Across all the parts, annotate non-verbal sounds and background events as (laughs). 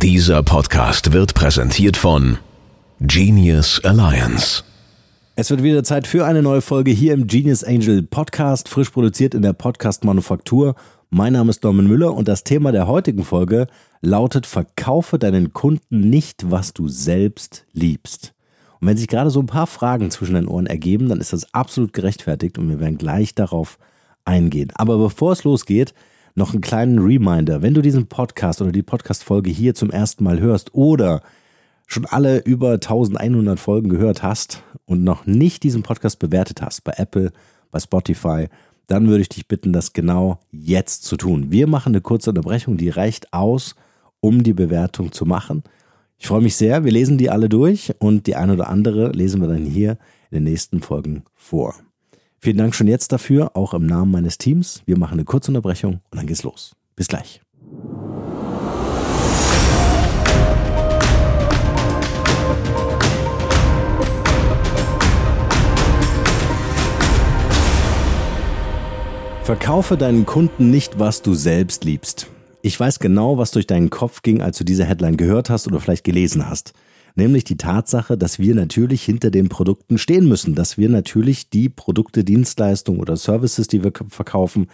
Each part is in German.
Dieser Podcast wird präsentiert von Genius Alliance. Es wird wieder Zeit für eine neue Folge hier im Genius Angel Podcast, frisch produziert in der Podcast Manufaktur. Mein Name ist Norman Müller und das Thema der heutigen Folge lautet Verkaufe deinen Kunden nicht, was du selbst liebst. Und wenn sich gerade so ein paar Fragen zwischen den Ohren ergeben, dann ist das absolut gerechtfertigt und wir werden gleich darauf eingehen. Aber bevor es losgeht, noch einen kleinen Reminder. Wenn du diesen Podcast oder die Podcast-Folge hier zum ersten Mal hörst oder schon alle über 1100 Folgen gehört hast und noch nicht diesen Podcast bewertet hast bei Apple, bei Spotify, dann würde ich dich bitten, das genau jetzt zu tun. Wir machen eine kurze Unterbrechung, die reicht aus, um die Bewertung zu machen. Ich freue mich sehr, wir lesen die alle durch und die eine oder andere lesen wir dann hier in den nächsten Folgen vor. Vielen Dank schon jetzt dafür, auch im Namen meines Teams. Wir machen eine kurze Unterbrechung und dann geht's los. Bis gleich. Verkaufe deinen Kunden nicht, was du selbst liebst. Ich weiß genau, was durch deinen Kopf ging, als du diese Headline gehört hast oder vielleicht gelesen hast. Nämlich die Tatsache, dass wir natürlich hinter den Produkten stehen müssen, dass wir natürlich die Produkte, Dienstleistungen oder Services, die wir verkaufen,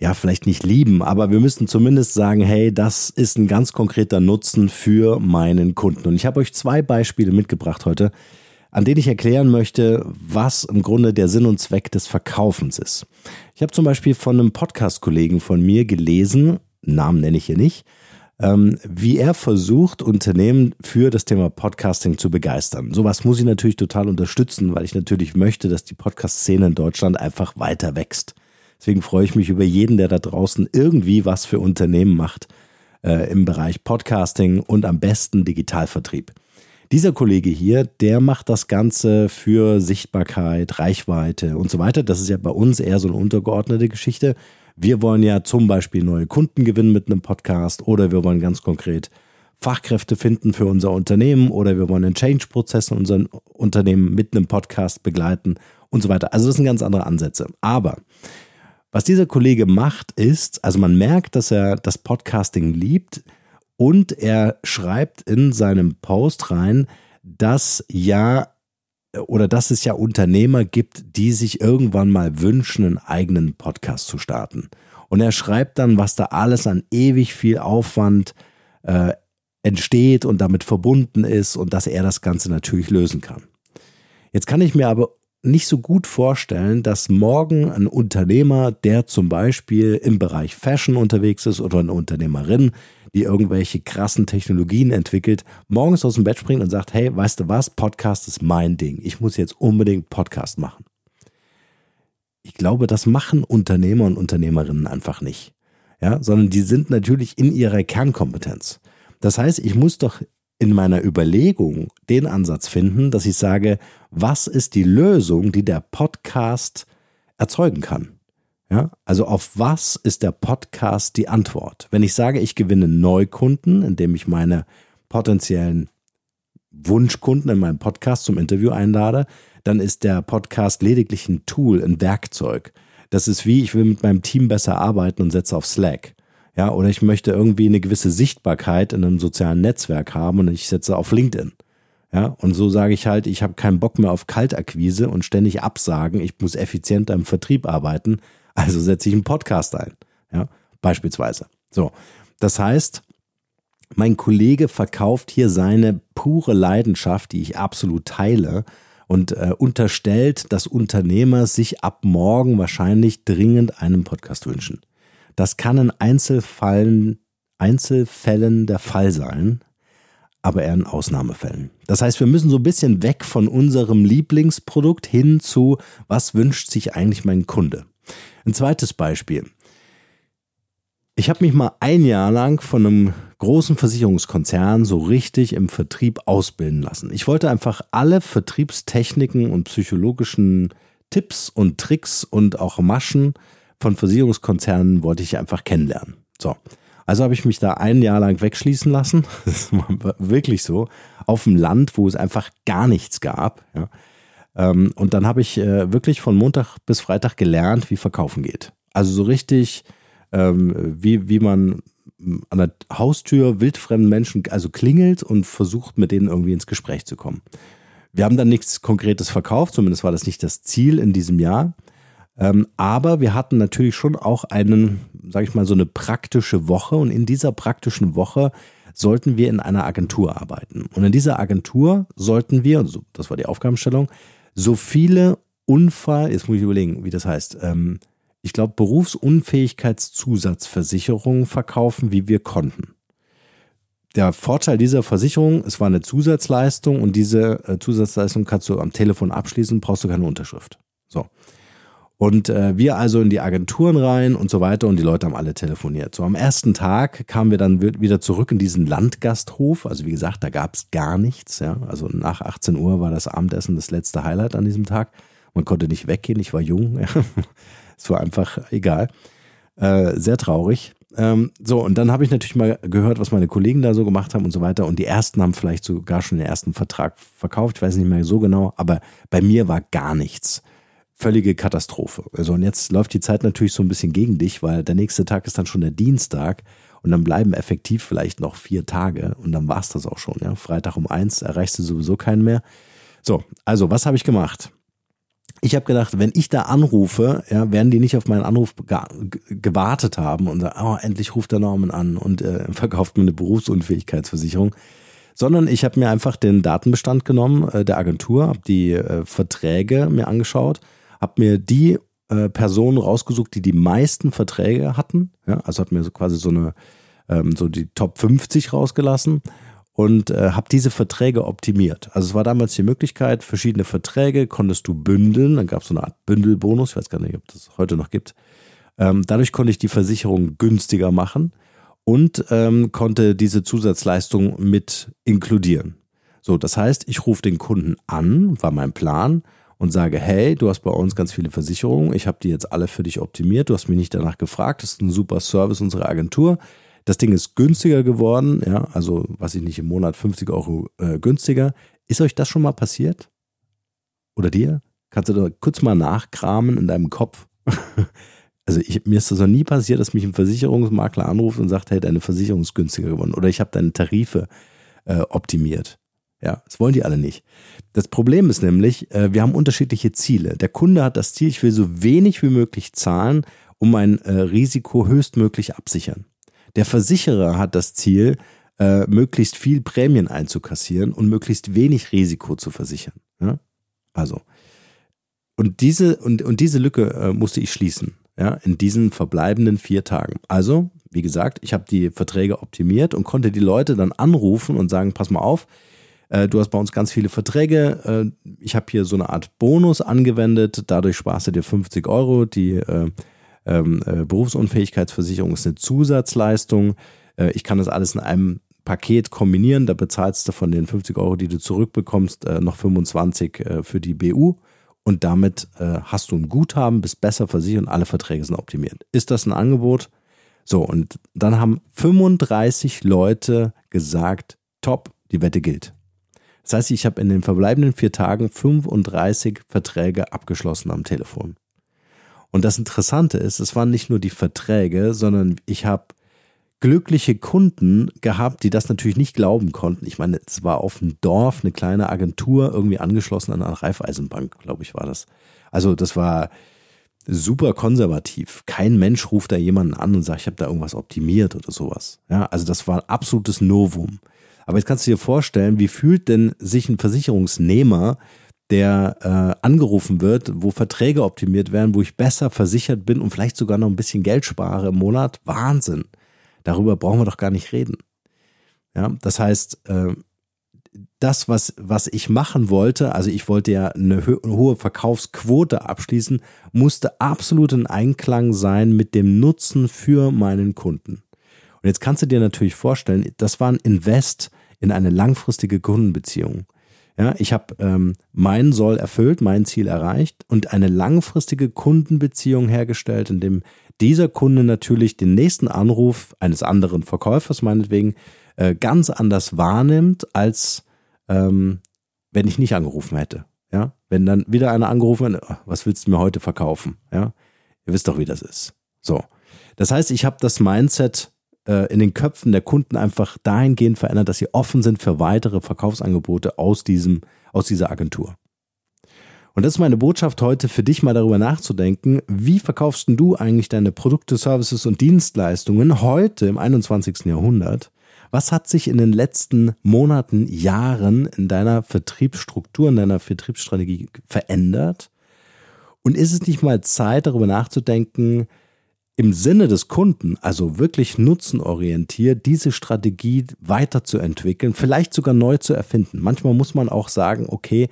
ja, vielleicht nicht lieben, aber wir müssen zumindest sagen, hey, das ist ein ganz konkreter Nutzen für meinen Kunden. Und ich habe euch zwei Beispiele mitgebracht heute, an denen ich erklären möchte, was im Grunde der Sinn und Zweck des Verkaufens ist. Ich habe zum Beispiel von einem Podcast-Kollegen von mir gelesen, Namen nenne ich hier nicht, ähm, wie er versucht, Unternehmen für das Thema Podcasting zu begeistern. Sowas muss ich natürlich total unterstützen, weil ich natürlich möchte, dass die Podcast-Szene in Deutschland einfach weiter wächst. Deswegen freue ich mich über jeden, der da draußen irgendwie was für Unternehmen macht äh, im Bereich Podcasting und am besten Digitalvertrieb. Dieser Kollege hier, der macht das Ganze für Sichtbarkeit, Reichweite und so weiter. Das ist ja bei uns eher so eine untergeordnete Geschichte. Wir wollen ja zum Beispiel neue Kunden gewinnen mit einem Podcast oder wir wollen ganz konkret Fachkräfte finden für unser Unternehmen oder wir wollen einen Change-Prozess in unserem Unternehmen mit einem Podcast begleiten und so weiter. Also das sind ganz andere Ansätze. Aber was dieser Kollege macht, ist, also man merkt, dass er das Podcasting liebt und er schreibt in seinem Post rein, dass ja oder dass es ja Unternehmer gibt, die sich irgendwann mal wünschen, einen eigenen Podcast zu starten. Und er schreibt dann, was da alles an ewig viel Aufwand äh, entsteht und damit verbunden ist und dass er das Ganze natürlich lösen kann. Jetzt kann ich mir aber nicht so gut vorstellen, dass morgen ein Unternehmer, der zum Beispiel im Bereich Fashion unterwegs ist oder eine Unternehmerin, die irgendwelche krassen Technologien entwickelt, morgens aus dem Bett springt und sagt, hey, weißt du was, Podcast ist mein Ding. Ich muss jetzt unbedingt Podcast machen. Ich glaube, das machen Unternehmer und Unternehmerinnen einfach nicht. Ja, sondern die sind natürlich in ihrer Kernkompetenz. Das heißt, ich muss doch in meiner Überlegung den Ansatz finden, dass ich sage, was ist die Lösung, die der Podcast erzeugen kann? Ja, also auf was ist der Podcast die Antwort? Wenn ich sage, ich gewinne Neukunden, indem ich meine potenziellen Wunschkunden in meinem Podcast zum Interview einlade, dann ist der Podcast lediglich ein Tool, ein Werkzeug. Das ist wie, ich will mit meinem Team besser arbeiten und setze auf Slack. Ja, oder ich möchte irgendwie eine gewisse Sichtbarkeit in einem sozialen Netzwerk haben und ich setze auf LinkedIn. Ja, und so sage ich halt, ich habe keinen Bock mehr auf Kaltakquise und ständig absagen, ich muss effizienter im Vertrieb arbeiten, also setze ich einen Podcast ein. Ja, beispielsweise. So. Das heißt, mein Kollege verkauft hier seine pure Leidenschaft, die ich absolut teile, und äh, unterstellt, dass Unternehmer sich ab morgen wahrscheinlich dringend einen Podcast wünschen. Das kann in Einzelfällen, Einzelfällen der Fall sein, aber eher in Ausnahmefällen. Das heißt, wir müssen so ein bisschen weg von unserem Lieblingsprodukt hin zu, was wünscht sich eigentlich mein Kunde? Ein zweites Beispiel. Ich habe mich mal ein Jahr lang von einem großen Versicherungskonzern so richtig im Vertrieb ausbilden lassen. Ich wollte einfach alle Vertriebstechniken und psychologischen Tipps und Tricks und auch Maschen von Versicherungskonzernen wollte ich einfach kennenlernen. So. Also habe ich mich da ein Jahr lang wegschließen lassen. (laughs) Das war wirklich so. Auf dem Land, wo es einfach gar nichts gab. Ja. Ähm, und dann habe ich äh, wirklich von Montag bis Freitag gelernt, wie Verkaufen geht. Also so richtig, ähm, wie, wie man an der Haustür wildfremden Menschen also klingelt und versucht mit denen irgendwie ins Gespräch zu kommen. Wir haben dann nichts Konkretes verkauft, zumindest war das nicht das Ziel in diesem Jahr. Ähm, aber wir hatten natürlich schon auch einen, sage ich mal, so eine praktische Woche und in dieser praktischen Woche sollten wir in einer Agentur arbeiten. Und in dieser Agentur sollten wir, also das war die Aufgabenstellung, so viele Unfall, jetzt muss ich überlegen, wie das heißt, ähm, ich glaube, Berufsunfähigkeitszusatzversicherungen verkaufen, wie wir konnten. Der Vorteil dieser Versicherung, es war eine Zusatzleistung und diese äh, Zusatzleistung kannst du am Telefon abschließen, brauchst du keine Unterschrift. So. Und äh, wir also in die Agenturen rein und so weiter und die Leute haben alle telefoniert. So am ersten Tag kamen wir dann wieder zurück in diesen Landgasthof. Also wie gesagt, da gab es gar nichts. Ja? Also nach 18 Uhr war das Abendessen das letzte Highlight an diesem Tag. Man konnte nicht weggehen, ich war jung. (laughs) Es war einfach egal. Äh, sehr traurig. Ähm, so, und dann habe ich natürlich mal gehört, was meine Kollegen da so gemacht haben und so weiter. Und die ersten haben vielleicht sogar schon den ersten Vertrag verkauft. Ich weiß nicht mehr so genau, aber bei mir war gar nichts. Völlige Katastrophe. Also, und jetzt läuft die Zeit natürlich so ein bisschen gegen dich, weil der nächste Tag ist dann schon der Dienstag und dann bleiben effektiv vielleicht noch vier Tage und dann war es das auch schon. Ja? Freitag um eins erreichst du sowieso keinen mehr. So, also was habe ich gemacht? ich habe gedacht, wenn ich da anrufe, ja, werden die nicht auf meinen Anruf gewartet haben und sagen, oh, endlich ruft der Norman an und äh, (laughs) verkauft mir eine Berufsunfähigkeitsversicherung, sondern ich habe mir einfach den Datenbestand genommen äh, der Agentur, habe die äh, Verträge mir angeschaut, habe mir die äh, Personen rausgesucht, die die meisten Verträge hatten, ja, also hat mir so quasi so eine ähm, so die Top 50 rausgelassen und äh, habe diese Verträge optimiert. Also es war damals die Möglichkeit, verschiedene Verträge konntest du bündeln. Dann gab es so eine Art Bündelbonus, ich weiß gar nicht, ob das heute noch gibt. Ähm, dadurch konnte ich die Versicherung günstiger machen und ähm, konnte diese Zusatzleistung mit inkludieren. So, das heißt, ich rufe den Kunden an, war mein Plan, und sage, hey, du hast bei uns ganz viele Versicherungen, ich habe die jetzt alle für dich optimiert, du hast mich nicht danach gefragt, das ist ein super Service unserer Agentur. Das Ding ist günstiger geworden, ja, also was ich nicht im Monat 50 Euro äh, günstiger. Ist euch das schon mal passiert? Oder dir? Kannst du da kurz mal nachkramen in deinem Kopf? (laughs) also ich, mir ist das noch nie passiert, dass mich ein Versicherungsmakler anruft und sagt, hey, deine Versicherung ist günstiger geworden oder ich habe deine Tarife äh, optimiert. Ja, das wollen die alle nicht. Das Problem ist nämlich, äh, wir haben unterschiedliche Ziele. Der Kunde hat das Ziel, ich will so wenig wie möglich zahlen, um mein äh, Risiko höchstmöglich absichern. Der Versicherer hat das Ziel, äh, möglichst viel Prämien einzukassieren und möglichst wenig Risiko zu versichern. Ja? Also. Und diese, und, und diese Lücke musste ich schließen, ja, in diesen verbleibenden vier Tagen. Also, wie gesagt, ich habe die Verträge optimiert und konnte die Leute dann anrufen und sagen, pass mal auf, äh, du hast bei uns ganz viele Verträge, äh, ich habe hier so eine Art Bonus angewendet, dadurch sparst du dir 50 Euro, die äh, ähm, äh, Berufsunfähigkeitsversicherung ist eine Zusatzleistung. Äh, ich kann das alles in einem Paket kombinieren. Da bezahlst du von den 50 Euro, die du zurückbekommst, noch 25 äh, für die BU. Und damit hast du ein Guthaben, bist besser versichert und alle Verträge sind optimiert. Ist das ein Angebot? So, und dann haben 35 Leute gesagt, top, die Wette gilt. Das heißt, ich habe in den verbleibenden vier Tagen 35 Verträge abgeschlossen am Telefon. Und das Interessante ist, es waren nicht nur die Verträge, sondern ich habe glückliche Kunden gehabt, die das natürlich nicht glauben konnten. Ich meine, es war auf dem Dorf eine kleine Agentur irgendwie angeschlossen an eine Raiffeisenbank, glaube ich, war das. Also das war super konservativ. Kein Mensch ruft da jemanden an und sagt, ich habe da irgendwas optimiert oder sowas. Ja, also das war ein absolutes Novum. Aber jetzt kannst du dir vorstellen, wie fühlt denn sich ein Versicherungsnehmer, der äh, angerufen wird, wo Verträge optimiert werden, wo ich besser versichert bin und vielleicht sogar noch ein bisschen Geld spare im Monat. Wahnsinn. Darüber brauchen wir doch gar nicht reden. Ja, das heißt, äh, das, was, was ich machen wollte, also ich wollte ja eine, ho eine hohe Verkaufsquote abschließen, musste absolut in Einklang sein mit dem Nutzen für meinen Kunden. Und jetzt kannst du dir natürlich vorstellen, das war ein Invest in eine langfristige Kundenbeziehung. Ja, ich habe ähm, mein Soll erfüllt, mein Ziel erreicht und eine langfristige Kundenbeziehung hergestellt, in dem dieser Kunde natürlich den nächsten Anruf eines anderen Verkäufers meinetwegen äh, ganz anders wahrnimmt, als ähm, wenn ich nicht angerufen hätte. Ja, wenn dann wieder einer angerufen hat, oh, was willst du mir heute verkaufen? Ja, ihr wisst doch, wie das ist. So, das heißt, ich habe das Mindset äh, in den Köpfen der Kunden einfach dahingehend verändert, dass sie offen sind für weitere Verkaufsangebote aus, diesem, aus dieser Agentur. Und das ist meine Botschaft heute für dich mal darüber nachzudenken, wie verkaufst du eigentlich deine Produkte, Services und Dienstleistungen heute im 21. Jahrhundert? Was hat sich in den letzten Monaten, Jahren in deiner Vertriebsstruktur, in deiner Vertriebsstrategie verändert? Und ist es nicht mal Zeit, darüber nachzudenken, im Sinne des Kunden, also wirklich nutzenorientiert, diese Strategie weiterzuentwickeln, vielleicht sogar neu zu erfinden. Manchmal muss man auch sagen, okay,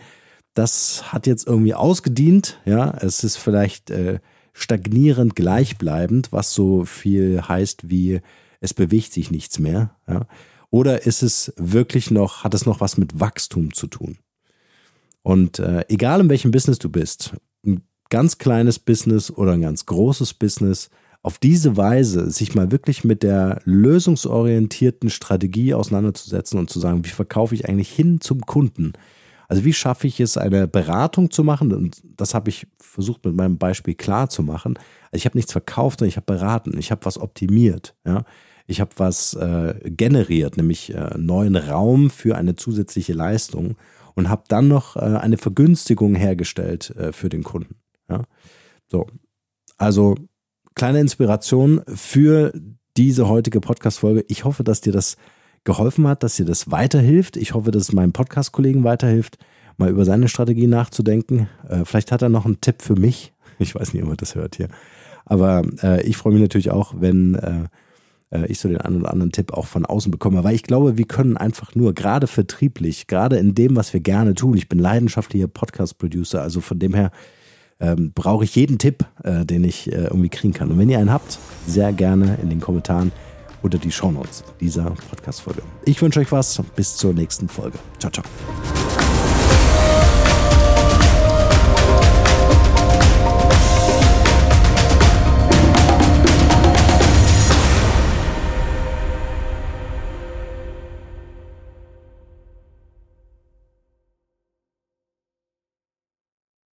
das hat jetzt irgendwie ausgedient, ja, es ist vielleicht äh, stagnierend gleichbleibend, was so viel heißt wie es bewegt sich nichts mehr, ja. Oder ist es wirklich noch, hat es noch was mit Wachstum zu tun? Und äh, egal in welchem Business du bist, ein ganz kleines Business oder ein ganz großes Business, auf diese Weise sich mal wirklich mit der lösungsorientierten Strategie auseinanderzusetzen und zu sagen, wie verkaufe ich eigentlich hin zum Kunden? Also wie schaffe ich es, eine Beratung zu machen? Und das habe ich versucht mit meinem Beispiel klar zu machen. Also ich habe nichts verkauft, sondern ich habe beraten. Ich habe was optimiert. Ja? Ich habe was äh, generiert, nämlich äh, neuen Raum für eine zusätzliche Leistung und habe dann noch äh, eine Vergünstigung hergestellt äh, für den Kunden. Ja? So, also kleine Inspiration für diese heutige Podcast-Folge. Ich hoffe, dass dir das geholfen hat, dass dir das weiterhilft. Ich hoffe, dass es meinem Podcast-Kollegen weiterhilft, mal über seine Strategie nachzudenken. Äh, vielleicht hat er noch einen Tipp für mich. (laughs) Ich weiß nicht, ob er das hört hier. Aber äh, ich freue mich natürlich auch, wenn äh, äh, ich so den einen oder anderen Tipp auch von außen bekomme, weil ich glaube, wir können einfach nur, gerade vertrieblich, gerade in dem, was wir gerne tun, ich bin leidenschaftlicher Podcast-Producer, also von dem her ähm, brauche ich jeden Tipp, äh, den ich äh, irgendwie kriegen kann. Und wenn ihr einen habt, sehr gerne in den Kommentaren oder die Shownotes dieser Podcast-Folge. Ich wünsche euch was. Bis zur nächsten Folge. Ciao, ciao.